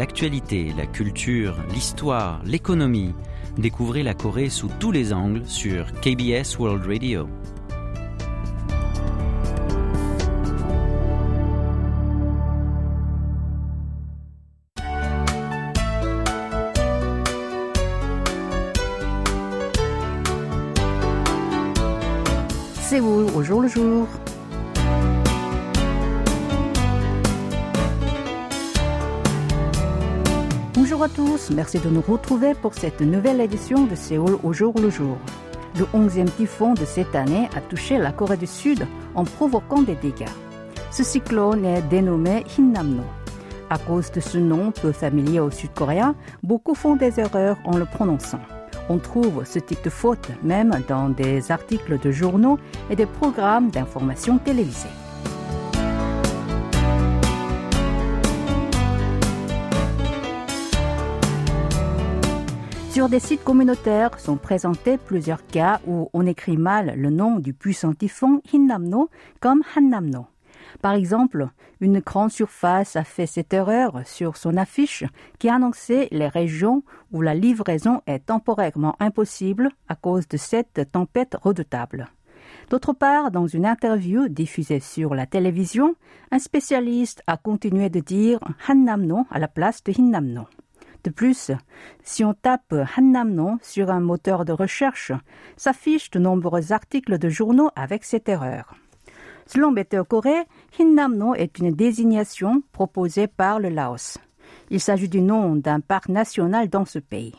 l'actualité, la culture, l'histoire, l'économie. Découvrez la Corée sous tous les angles sur KBS World Radio. Séoul au jour le jour? Bonjour à tous, merci de nous retrouver pour cette nouvelle édition de Séoul au jour le jour. Le 11e typhon de cette année a touché la Corée du Sud en provoquant des dégâts. Ce cyclone est dénommé Hinnamno. À cause de ce nom peu familier aux Sud-Coréens, beaucoup font des erreurs en le prononçant. On trouve ce type de faute même dans des articles de journaux et des programmes d'information télévisés. Sur des sites communautaires sont présentés plusieurs cas où on écrit mal le nom du puissant typhon Hinnamno comme Hannamno. Par exemple, une grande surface a fait cette erreur sur son affiche qui annonçait les régions où la livraison est temporairement impossible à cause de cette tempête redoutable. D'autre part, dans une interview diffusée sur la télévision, un spécialiste a continué de dire Hannamno à la place de Hinnamno. De plus, si on tape Hannamno sur un moteur de recherche, s'affichent de nombreux articles de journaux avec cette erreur. Selon Météo Corée, Hinnamno est une désignation proposée par le Laos. Il s'agit du nom d'un parc national dans ce pays.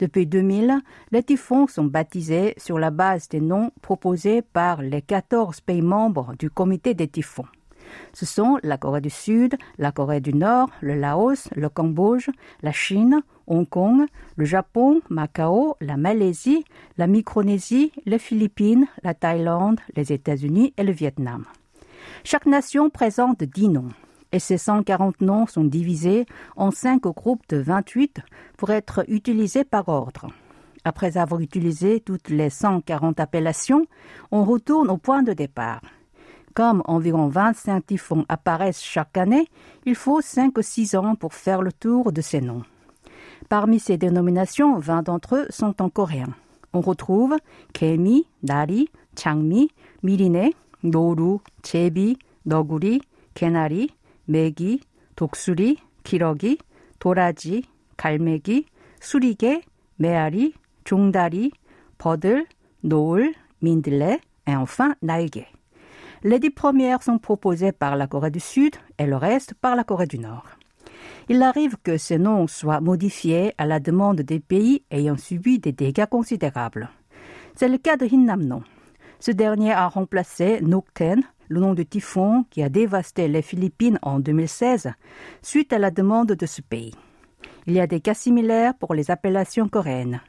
Depuis 2000, les typhons sont baptisés sur la base des noms proposés par les 14 pays membres du comité des typhons. Ce sont la Corée du Sud, la Corée du Nord, le Laos, le Cambodge, la Chine, Hong Kong, le Japon, Macao, la Malaisie, la Micronésie, les Philippines, la Thaïlande, les États-Unis et le Vietnam. Chaque nation présente 10 noms et ces 140 noms sont divisés en cinq groupes de 28 pour être utilisés par ordre. Après avoir utilisé toutes les 140 appellations, on retourne au point de départ. Comme environ 25 typhons apparaissent chaque année, il faut 5 ou 6 ans pour faire le tour de ces noms. Parmi ces dénominations, 20 d'entre eux sont en coréen. On retrouve Kemi, Nari, Changmi, Mirine, Noru, Chebi, Noguri, Kenari, Megi, Doksuri, Kirogi, Doraji, Galmegi, Surige, Meari, Jungdari, Podel, Noul, Mindle et enfin. Les dix premières sont proposées par la Corée du Sud et le reste par la Corée du Nord. Il arrive que ces noms soient modifiés à la demande des pays ayant subi des dégâts considérables. C'est le cas de Hinnamno. Ce dernier a remplacé Nokten, le nom du typhon qui a dévasté les Philippines en 2016, suite à la demande de ce pays. Il y a des cas similaires pour les appellations coréennes.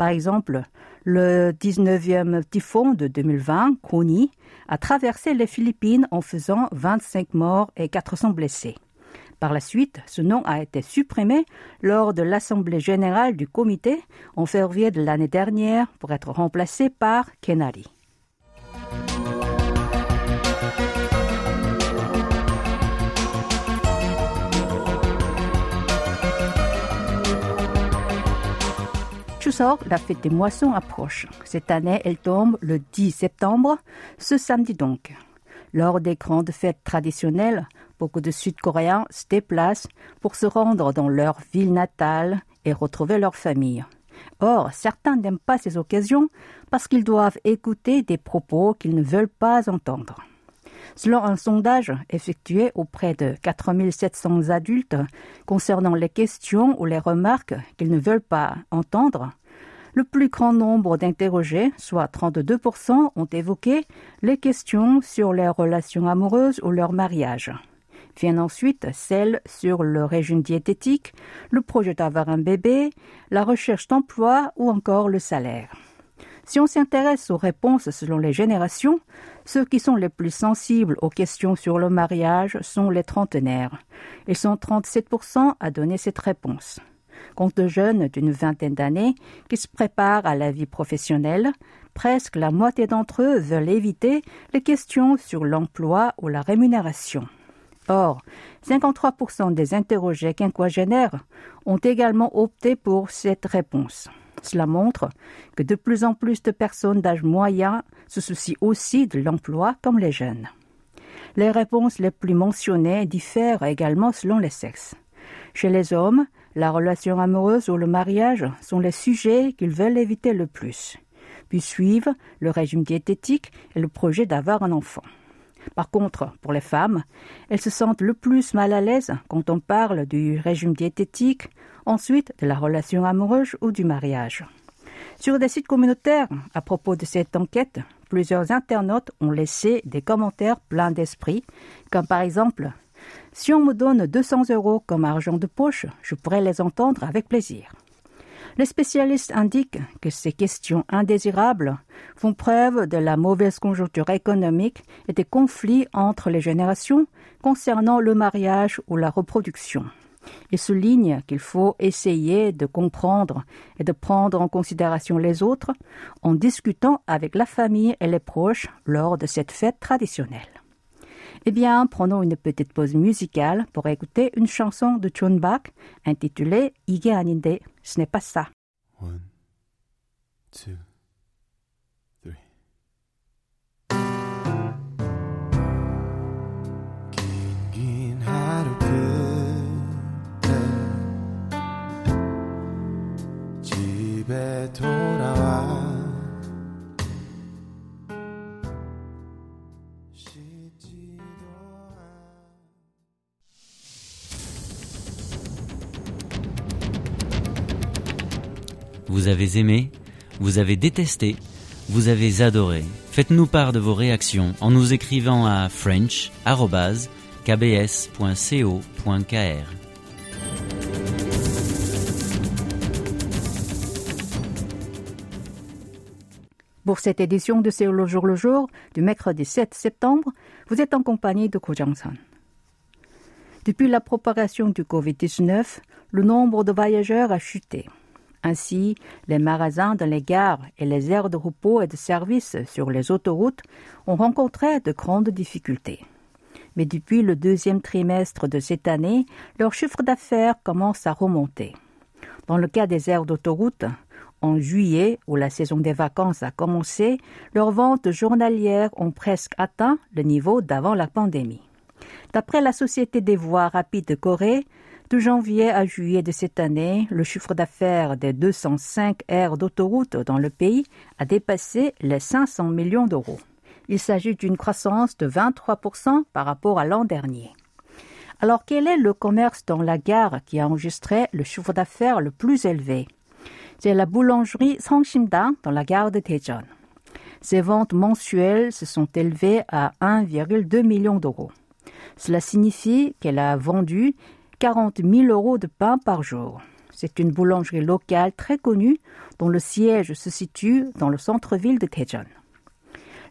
Par exemple, le 19e typhon de 2020, Koni, a traversé les Philippines en faisant 25 morts et 400 blessés. Par la suite, ce nom a été supprimé lors de l'Assemblée générale du comité en février de l'année dernière pour être remplacé par Kenari. Chuseok, la fête des moissons approche. Cette année, elle tombe le 10 septembre, ce samedi donc. Lors des grandes fêtes traditionnelles, beaucoup de Sud-Coréens se déplacent pour se rendre dans leur ville natale et retrouver leur famille. Or, certains n'aiment pas ces occasions parce qu'ils doivent écouter des propos qu'ils ne veulent pas entendre. Selon un sondage effectué auprès de 4700 adultes concernant les questions ou les remarques qu'ils ne veulent pas entendre, le plus grand nombre d'interrogés, soit 32%, ont évoqué les questions sur les relations amoureuses ou leur mariage. Viennent ensuite celles sur le régime diététique, le projet d'avoir un bébé, la recherche d'emploi ou encore le salaire. Si on s'intéresse aux réponses selon les générations, ceux qui sont les plus sensibles aux questions sur le mariage sont les trentenaires. Ils sont 37% à donner cette réponse. Quant aux jeunes d'une vingtaine d'années qui se préparent à la vie professionnelle, presque la moitié d'entre eux veulent éviter les questions sur l'emploi ou la rémunération. Or, 53% des interrogés quinquagénaires ont également opté pour cette réponse. Cela montre que de plus en plus de personnes d'âge moyen se soucient aussi de l'emploi comme les jeunes. Les réponses les plus mentionnées diffèrent également selon les sexes. Chez les hommes, la relation amoureuse ou le mariage sont les sujets qu'ils veulent éviter le plus. Puis suivent le régime diététique et le projet d'avoir un enfant. Par contre, pour les femmes, elles se sentent le plus mal à l'aise quand on parle du régime diététique, ensuite de la relation amoureuse ou du mariage. Sur des sites communautaires, à propos de cette enquête, plusieurs internautes ont laissé des commentaires pleins d'esprit, comme par exemple Si on me donne 200 euros comme argent de poche, je pourrais les entendre avec plaisir. Les spécialistes indiquent que ces questions indésirables font preuve de la mauvaise conjoncture économique et des conflits entre les générations concernant le mariage ou la reproduction. Ils soulignent qu'il faut essayer de comprendre et de prendre en considération les autres en discutant avec la famille et les proches lors de cette fête traditionnelle. Eh bien, prenons une petite pause musicale pour écouter une chanson de John Bach intitulée 이게 아닌데, ce n'est pas ça. One, two, three. 긴긴 하루 끝에 집에 돌아와 Vous avez aimé, vous avez détesté, vous avez adoré. Faites-nous part de vos réactions en nous écrivant à french.kbs.co.kr. Pour cette édition de Séoul au jour le jour du mercredi 7 septembre, vous êtes en compagnie de Ko. Depuis la propagation du Covid-19, le nombre de voyageurs a chuté. Ainsi, les magasins dans les gares et les aires de repos et de service sur les autoroutes ont rencontré de grandes difficultés. Mais depuis le deuxième trimestre de cette année, leur chiffre d'affaires commence à remonter. Dans le cas des aires d'autoroute, en juillet, où la saison des vacances a commencé, leurs ventes journalières ont presque atteint le niveau d'avant la pandémie. D'après la Société des voies rapides de Corée, de janvier à juillet de cette année, le chiffre d'affaires des 205 aires d'autoroute dans le pays a dépassé les 500 millions d'euros. Il s'agit d'une croissance de 23% par rapport à l'an dernier. Alors quel est le commerce dans la gare qui a enregistré le chiffre d'affaires le plus élevé? C'est la boulangerie Sangsimdang dans la gare de Daejeon. Ses ventes mensuelles se sont élevées à 1,2 million d'euros. Cela signifie qu'elle a vendu 40 000 euros de pain par jour. C'est une boulangerie locale très connue dont le siège se situe dans le centre-ville de Daejeon.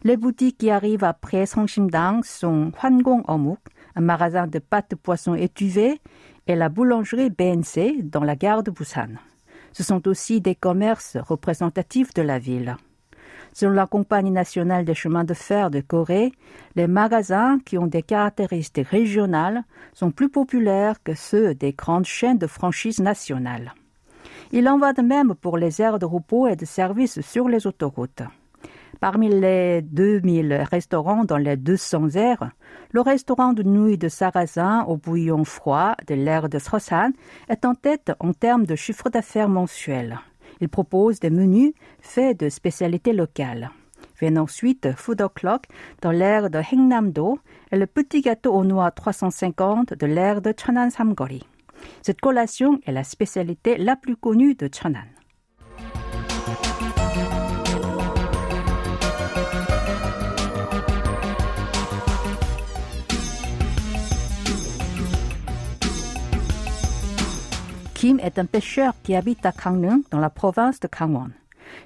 Les boutiques qui arrivent après Songsimdang sont Hwangong Omuk, un magasin de pâtes de poisson étuvées, et la boulangerie BNC dans la gare de Busan. Ce sont aussi des commerces représentatifs de la ville. Selon la Compagnie nationale des chemins de fer de Corée, les magasins qui ont des caractéristiques régionales sont plus populaires que ceux des grandes chaînes de franchise nationales. Il en va de même pour les aires de repos et de services sur les autoroutes. Parmi les 2000 restaurants dans les 200 aires, le restaurant de nouilles de sarrasin au bouillon froid de l'aire de Srosan est en tête en termes de chiffre d'affaires mensuel. Il propose des menus faits de spécialités locales. Viennent ensuite Food O'Clock dans l'aire de Hengnam-do et le petit gâteau aux noix 350 de l'aire de Cheonan Samgori. Cette collation est la spécialité la plus connue de Cheonan. Kim est un pêcheur qui habite à Gangneung, dans la province de Gangwon.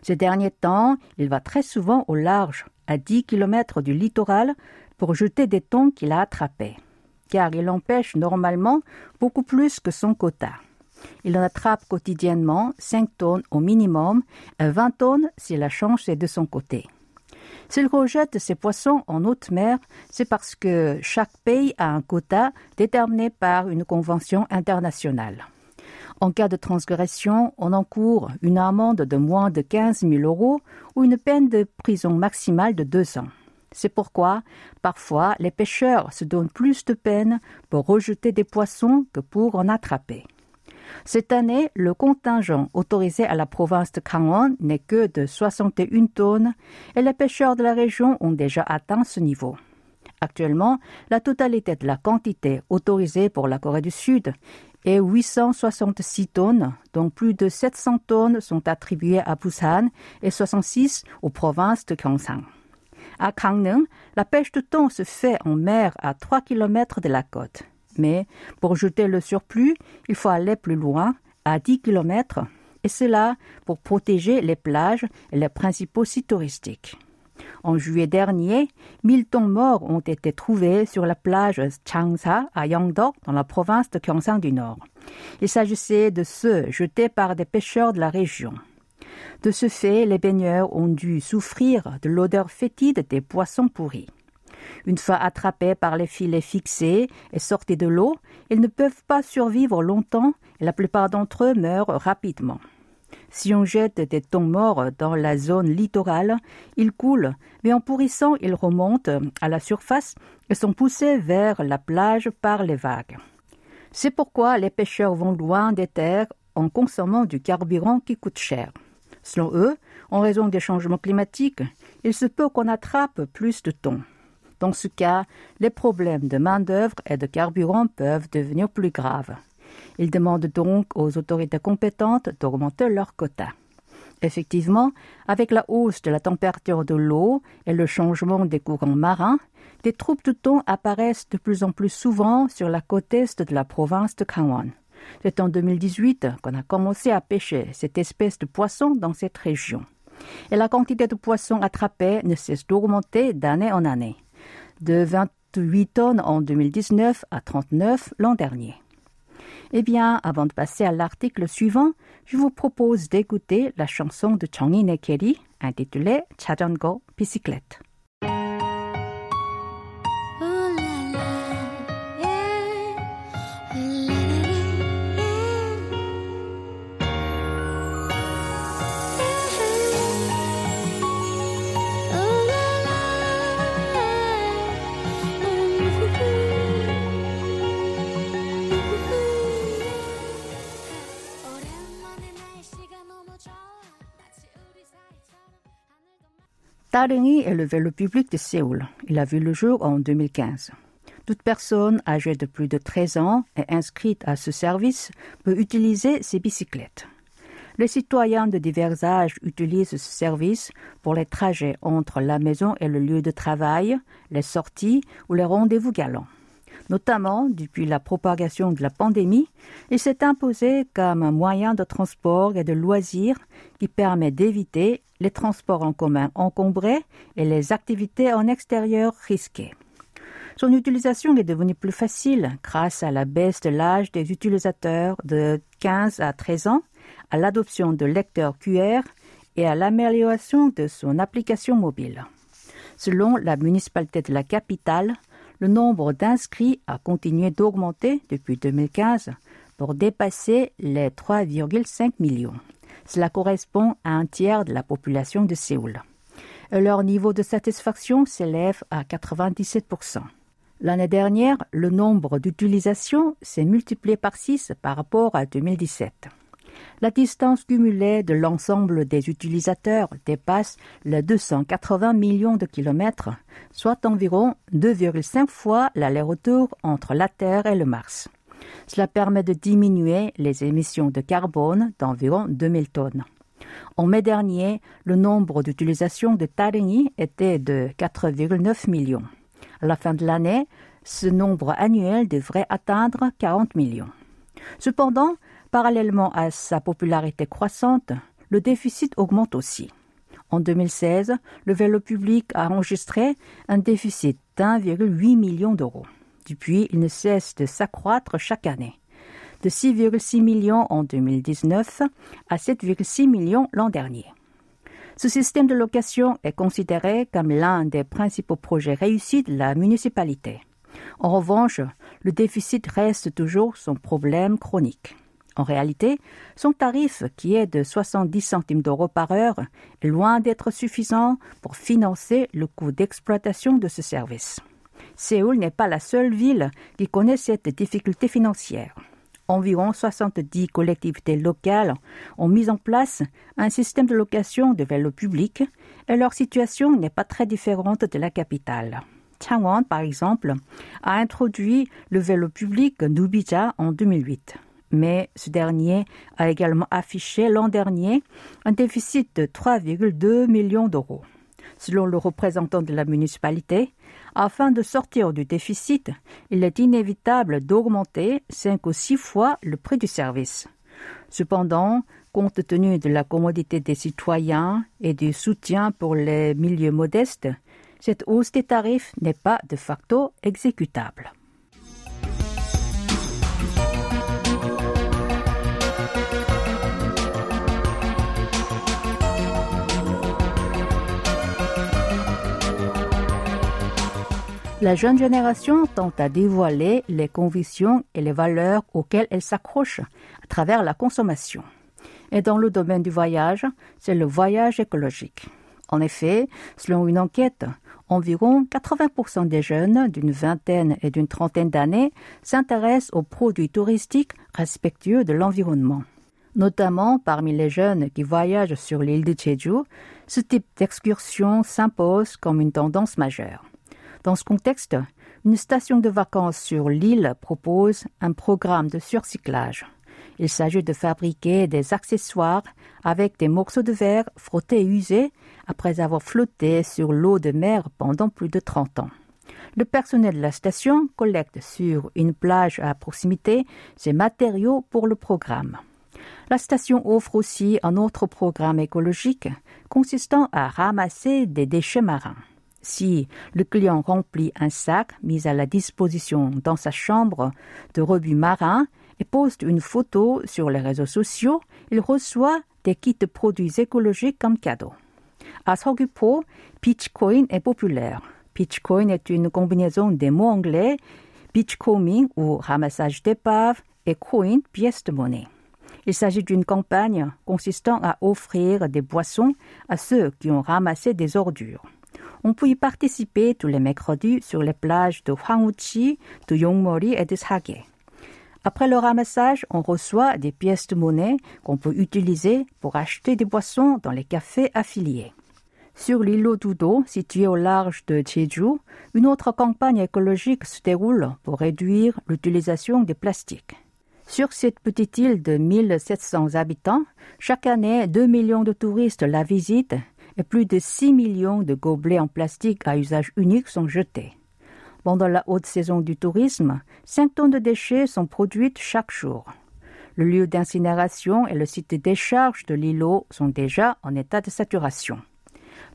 Ces derniers temps, il va très souvent au large, à 10 km du littoral, pour jeter des thons qu'il a attrapés. Car il en pêche normalement beaucoup plus que son quota. Il en attrape quotidiennement 5 tonnes au minimum et 20 tonnes si la chance est de son côté. S'ils rejettent ces poissons en haute mer, c'est parce que chaque pays a un quota déterminé par une convention internationale. En cas de transgression, on encourt une amende de moins de 15 000 euros ou une peine de prison maximale de deux ans. C'est pourquoi, parfois, les pêcheurs se donnent plus de peine pour rejeter des poissons que pour en attraper. Cette année, le contingent autorisé à la province de Gangwon n'est que de 61 tonnes et les pêcheurs de la région ont déjà atteint ce niveau. Actuellement, la totalité de la quantité autorisée pour la Corée du Sud est 866 tonnes, dont plus de 700 tonnes sont attribuées à Busan et 66 aux provinces de Gyeongsang. À Gangneung, la pêche de thon se fait en mer à 3 km de la côte. Mais pour jeter le surplus, il faut aller plus loin, à 10 km, et cela pour protéger les plages et les principaux sites touristiques. En juillet dernier, 1000 thons morts ont été trouvés sur la plage Changsa à Yangdo, dans la province de Gyeongsang du Nord. Il s'agissait de ceux jetés par des pêcheurs de la région. De ce fait, les baigneurs ont dû souffrir de l'odeur fétide des poissons pourris. Une fois attrapés par les filets fixés et sortis de l'eau, ils ne peuvent pas survivre longtemps et la plupart d'entre eux meurent rapidement. Si on jette des thons morts dans la zone littorale, ils coulent, mais en pourrissant, ils remontent à la surface et sont poussés vers la plage par les vagues. C'est pourquoi les pêcheurs vont loin des terres en consommant du carburant qui coûte cher. Selon eux, en raison des changements climatiques, il se peut qu'on attrape plus de thon. Dans ce cas, les problèmes de main-d'œuvre et de carburant peuvent devenir plus graves. Ils demandent donc aux autorités compétentes d'augmenter leurs quotas. Effectivement, avec la hausse de la température de l'eau et le changement des courants marins, des troupes de thon apparaissent de plus en plus souvent sur la côte est de la province de Gangwon. C'est en 2018 qu'on a commencé à pêcher cette espèce de poisson dans cette région. Et la quantité de poissons attrapés ne cesse d'augmenter d'année en année, de 28 tonnes en 2019 à 39 l'an dernier. Eh bien, avant de passer à l'article suivant, je vous propose d'écouter la chanson de Chong Nekeri intitulée 자전거 bicyclette. Tarengi est le vélo public de Séoul. Il a vu le jour en 2015. Toute personne âgée de plus de 13 ans et inscrite à ce service peut utiliser ces bicyclettes. Les citoyens de divers âges utilisent ce service pour les trajets entre la maison et le lieu de travail, les sorties ou les rendez-vous galants. Notamment, depuis la propagation de la pandémie, il s'est imposé comme un moyen de transport et de loisirs qui permet d'éviter les transports en commun encombrés et les activités en extérieur risquées. Son utilisation est devenue plus facile grâce à la baisse de l'âge des utilisateurs de 15 à 13 ans, à l'adoption de lecteurs QR et à l'amélioration de son application mobile. Selon la municipalité de la capitale, le nombre d'inscrits a continué d'augmenter depuis 2015 pour dépasser les 3,5 millions. Cela correspond à un tiers de la population de Séoul. Leur niveau de satisfaction s'élève à 97%. L'année dernière, le nombre d'utilisations s'est multiplié par 6 par rapport à 2017. La distance cumulée de l'ensemble des utilisateurs dépasse les 280 millions de kilomètres, soit environ 2,5 fois l'aller-retour entre la Terre et le Mars. Cela permet de diminuer les émissions de carbone d'environ 2000 tonnes. En mai dernier, le nombre d'utilisations de Tarengi était de 4,9 millions. À la fin de l'année, ce nombre annuel devrait atteindre 40 millions. Cependant, parallèlement à sa popularité croissante, le déficit augmente aussi. En 2016, le vélo public a enregistré un déficit d'1,8 million d'euros. Depuis, il ne cesse de s'accroître chaque année, de 6,6 millions en 2019 à 7,6 millions l'an dernier. Ce système de location est considéré comme l'un des principaux projets réussis de la municipalité. En revanche, le déficit reste toujours son problème chronique. En réalité, son tarif, qui est de 70 centimes d'euros par heure, est loin d'être suffisant pour financer le coût d'exploitation de ce service. Séoul n'est pas la seule ville qui connaît cette difficulté financière. Environ 70 collectivités locales ont mis en place un système de location de vélos publics et leur situation n'est pas très différente de la capitale. Changwon, par exemple, a introduit le vélo public Nubija en 2008 mais ce dernier a également affiché l'an dernier un déficit de 3,2 millions d'euros. Selon le représentant de la municipalité, afin de sortir du déficit, il est inévitable d'augmenter cinq ou six fois le prix du service. Cependant, compte tenu de la commodité des citoyens et du soutien pour les milieux modestes, cette hausse des tarifs n'est pas de facto exécutable. La jeune génération tente à dévoiler les convictions et les valeurs auxquelles elle s'accroche à travers la consommation. Et dans le domaine du voyage, c'est le voyage écologique. En effet, selon une enquête, environ 80% des jeunes d'une vingtaine et d'une trentaine d'années s'intéressent aux produits touristiques respectueux de l'environnement. Notamment parmi les jeunes qui voyagent sur l'île de Jeju, ce type d'excursion s'impose comme une tendance majeure. Dans ce contexte, une station de vacances sur l'île propose un programme de surcyclage. Il s'agit de fabriquer des accessoires avec des morceaux de verre frottés et usés après avoir flotté sur l'eau de mer pendant plus de 30 ans. Le personnel de la station collecte sur une plage à proximité ces matériaux pour le programme. La station offre aussi un autre programme écologique consistant à ramasser des déchets marins. Si le client remplit un sac mis à la disposition dans sa chambre de rebut marin et poste une photo sur les réseaux sociaux, il reçoit des kits de produits écologiques comme cadeau. À Sogupo, Beachcoin est populaire. Beachcoin est une combinaison des mots anglais beachcombing ou ramassage d'épave et coin, pièce de monnaie. Il s'agit d'une campagne consistant à offrir des boissons à ceux qui ont ramassé des ordures. On peut y participer tous les mercredis sur les plages de Hwanguchi, de Yongmori et de Sage. Après le ramassage, on reçoit des pièces de monnaie qu'on peut utiliser pour acheter des boissons dans les cafés affiliés. Sur l'îlot d'Udo, situé au large de Jeju, une autre campagne écologique se déroule pour réduire l'utilisation des plastiques. Sur cette petite île de 1700 habitants, chaque année, 2 millions de touristes la visitent plus de 6 millions de gobelets en plastique à usage unique sont jetés. Pendant la haute saison du tourisme, 5 tonnes de déchets sont produites chaque jour. Le lieu d'incinération et le site de décharge de l'îlot sont déjà en état de saturation.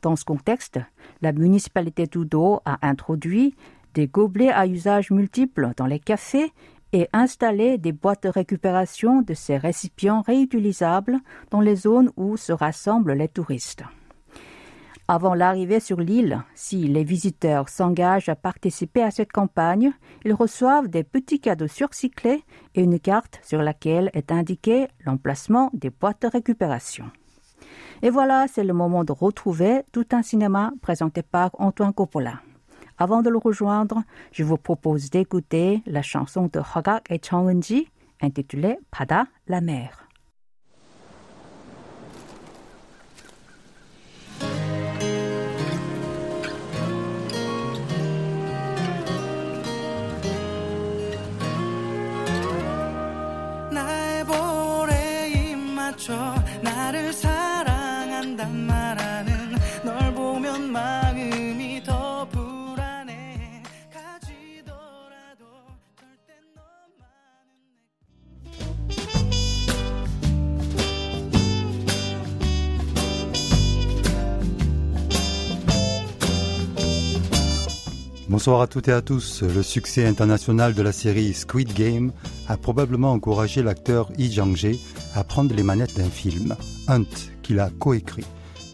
Dans ce contexte, la municipalité d'Udo a introduit des gobelets à usage multiple dans les cafés et installé des boîtes de récupération de ces récipients réutilisables dans les zones où se rassemblent les touristes. Avant l'arrivée sur l'île, si les visiteurs s'engagent à participer à cette campagne, ils reçoivent des petits cadeaux surcyclés et une carte sur laquelle est indiqué l'emplacement des boîtes de récupération. Et voilà, c'est le moment de retrouver tout un cinéma présenté par Antoine Coppola. Avant de le rejoindre, je vous propose d'écouter la chanson de Hogak et Chong intitulée Pada, la mer. 입 맞춰 나를 사랑한단 말하는 널 보면 마음이 더 불안해 가지더라도 절대 너만은 Bonsoir à toutes et à tous. Le succès international de la série Squid Game a probablement encouragé l'acteur Lee Jang-jae à prendre les manettes d'un film, Hunt, qu'il a coécrit.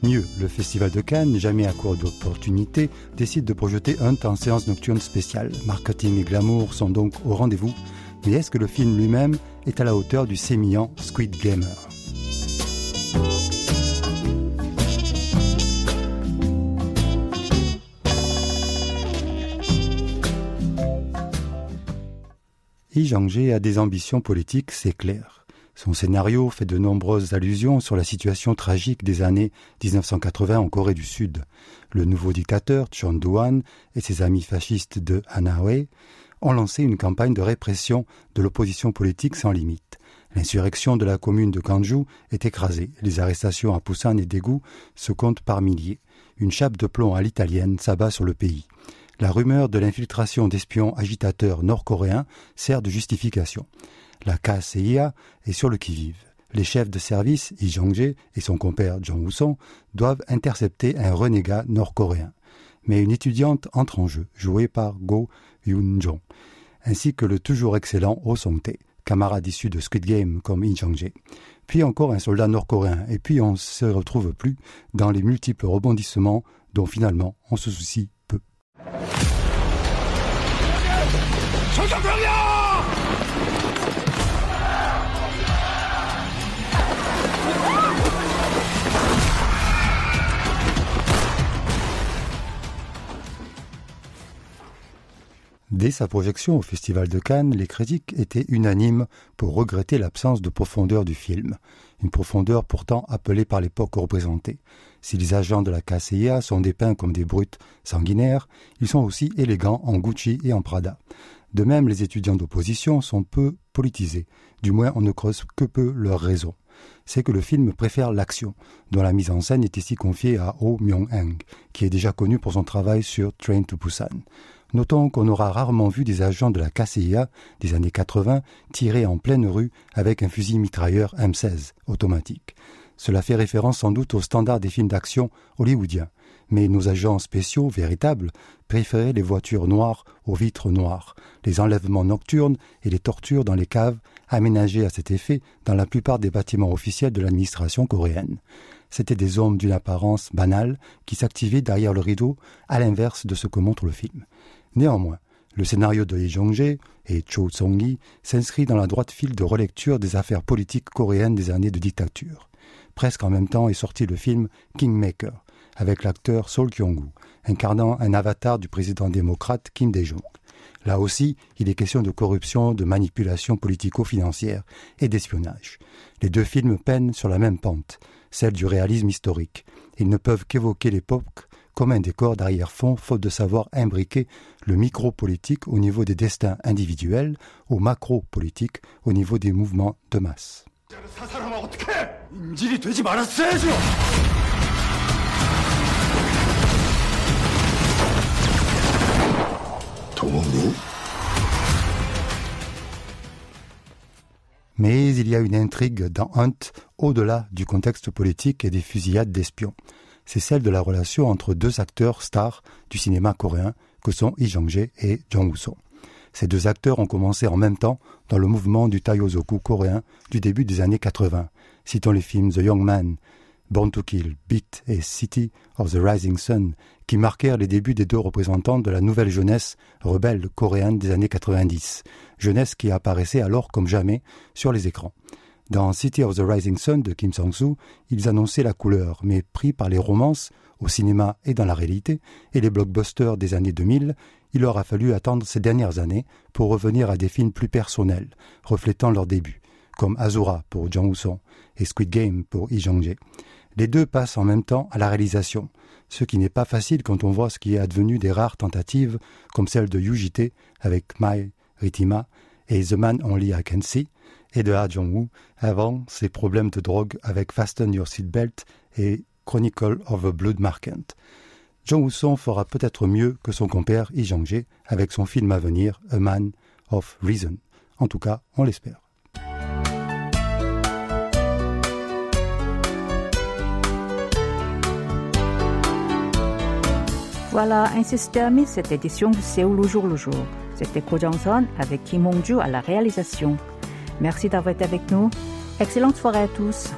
Mieux, le Festival de Cannes, jamais à court d'opportunités, décide de projeter Hunt en séance nocturne spéciale. Marketing et glamour sont donc au rendez-vous. Mais est-ce que le film lui-même est à la hauteur du sémillant Squid Gamer? Yi a des ambitions politiques, c'est clair. Son scénario fait de nombreuses allusions sur la situation tragique des années 1980 en Corée du Sud. Le nouveau dictateur Chon Do-han et ses amis fascistes de Hanawe ont lancé une campagne de répression de l'opposition politique sans limite. L'insurrection de la commune de Ganju est écrasée. Les arrestations à Busan et Daegu se comptent par milliers. Une chape de plomb à l'italienne s'abat sur le pays. La rumeur de l'infiltration d'espions agitateurs nord-coréens sert de justification. La KCIA est sur le qui-vive. Les chefs de service, Yi Jong-jae et son compère Jong Woo-song, doivent intercepter un renégat nord-coréen. Mais une étudiante entre en jeu, jouée par Go Yoon-jong, ainsi que le toujours excellent Oh Song-tae, camarade issu de Squid Game comme Yi Jong-jae. Puis encore un soldat nord-coréen, et puis on ne se retrouve plus dans les multiples rebondissements dont finalement on se soucie peu. Dès sa projection au Festival de Cannes, les critiques étaient unanimes pour regretter l'absence de profondeur du film, une profondeur pourtant appelée par l'époque représentée. Si les agents de la KCIA sont dépeints comme des brutes sanguinaires, ils sont aussi élégants en Gucci et en Prada. De même, les étudiants d'opposition sont peu politisés, du moins on ne creuse que peu leur raison. C'est que le film préfère l'action, dont la mise en scène est ici confiée à Oh Myung-hang, qui est déjà connu pour son travail sur Train to Busan. Notons qu'on aura rarement vu des agents de la KCIA des années 80 tirer en pleine rue avec un fusil mitrailleur M16 automatique. Cela fait référence sans doute au standard des films d'action hollywoodiens. Mais nos agents spéciaux, véritables, préféraient les voitures noires aux vitres noires, les enlèvements nocturnes et les tortures dans les caves, aménagées à cet effet dans la plupart des bâtiments officiels de l'administration coréenne. C'étaient des hommes d'une apparence banale qui s'activaient derrière le rideau, à l'inverse de ce que montre le film. Néanmoins, le scénario de Lee Jong-jae et Cho Song-hee s'inscrit dans la droite file de relecture des affaires politiques coréennes des années de dictature. Presque en même temps est sorti le film Kingmaker, avec l'acteur Sol Kyung-woo, incarnant un avatar du président démocrate Kim Dae-jung. Là aussi, il est question de corruption, de manipulation politico-financière et d'espionnage. Les deux films peinent sur la même pente, celle du réalisme historique. Ils ne peuvent qu'évoquer l'époque comme un décor d'arrière-fond, faute de savoir imbriquer le micro-politique au niveau des destins individuels au macro-politique au niveau des mouvements de masse. Mais il y a une intrigue dans Hunt au-delà du contexte politique et des fusillades d'espions. C'est celle de la relation entre deux acteurs stars du cinéma coréen que sont Lee Jong-jae et Jong Woo-song. Ces deux acteurs ont commencé en même temps dans le mouvement du Taiozoku coréen du début des années 80. Citons les films The Young Man, Born to Kill, Beat et City of the Rising Sun, qui marquèrent les débuts des deux représentants de la nouvelle jeunesse rebelle coréenne des années 90, jeunesse qui apparaissait alors comme jamais sur les écrans. Dans City of the Rising Sun de Kim Sang-soo, ils annonçaient la couleur, mais pris par les romances, au cinéma et dans la réalité, et les blockbusters des années 2000, il leur a fallu attendre ces dernières années pour revenir à des films plus personnels, reflétant leur début, comme Azura pour Jang Woo-song et Squid Game pour Lee Jong-jae. Les deux passent en même temps à la réalisation, ce qui n'est pas facile quand on voit ce qui est advenu des rares tentatives comme celle de UJT avec My Ritima et The Man Only I Can See et de Ha Jong-woo avant ses problèmes de drogue avec Fasten Your Seatbelt et Chronicle of a Blood Market. Jong Woo-song fera peut-être mieux que son compère Lee Jong-jae avec son film à venir A Man of Reason. En tout cas, on l'espère. Voilà, ainsi se termine cette édition de Séoul au jour le jour. C'était Ko Jong-son avec Kim Hong-ju à la réalisation. Merci d'avoir été avec nous. Excellente soirée à tous.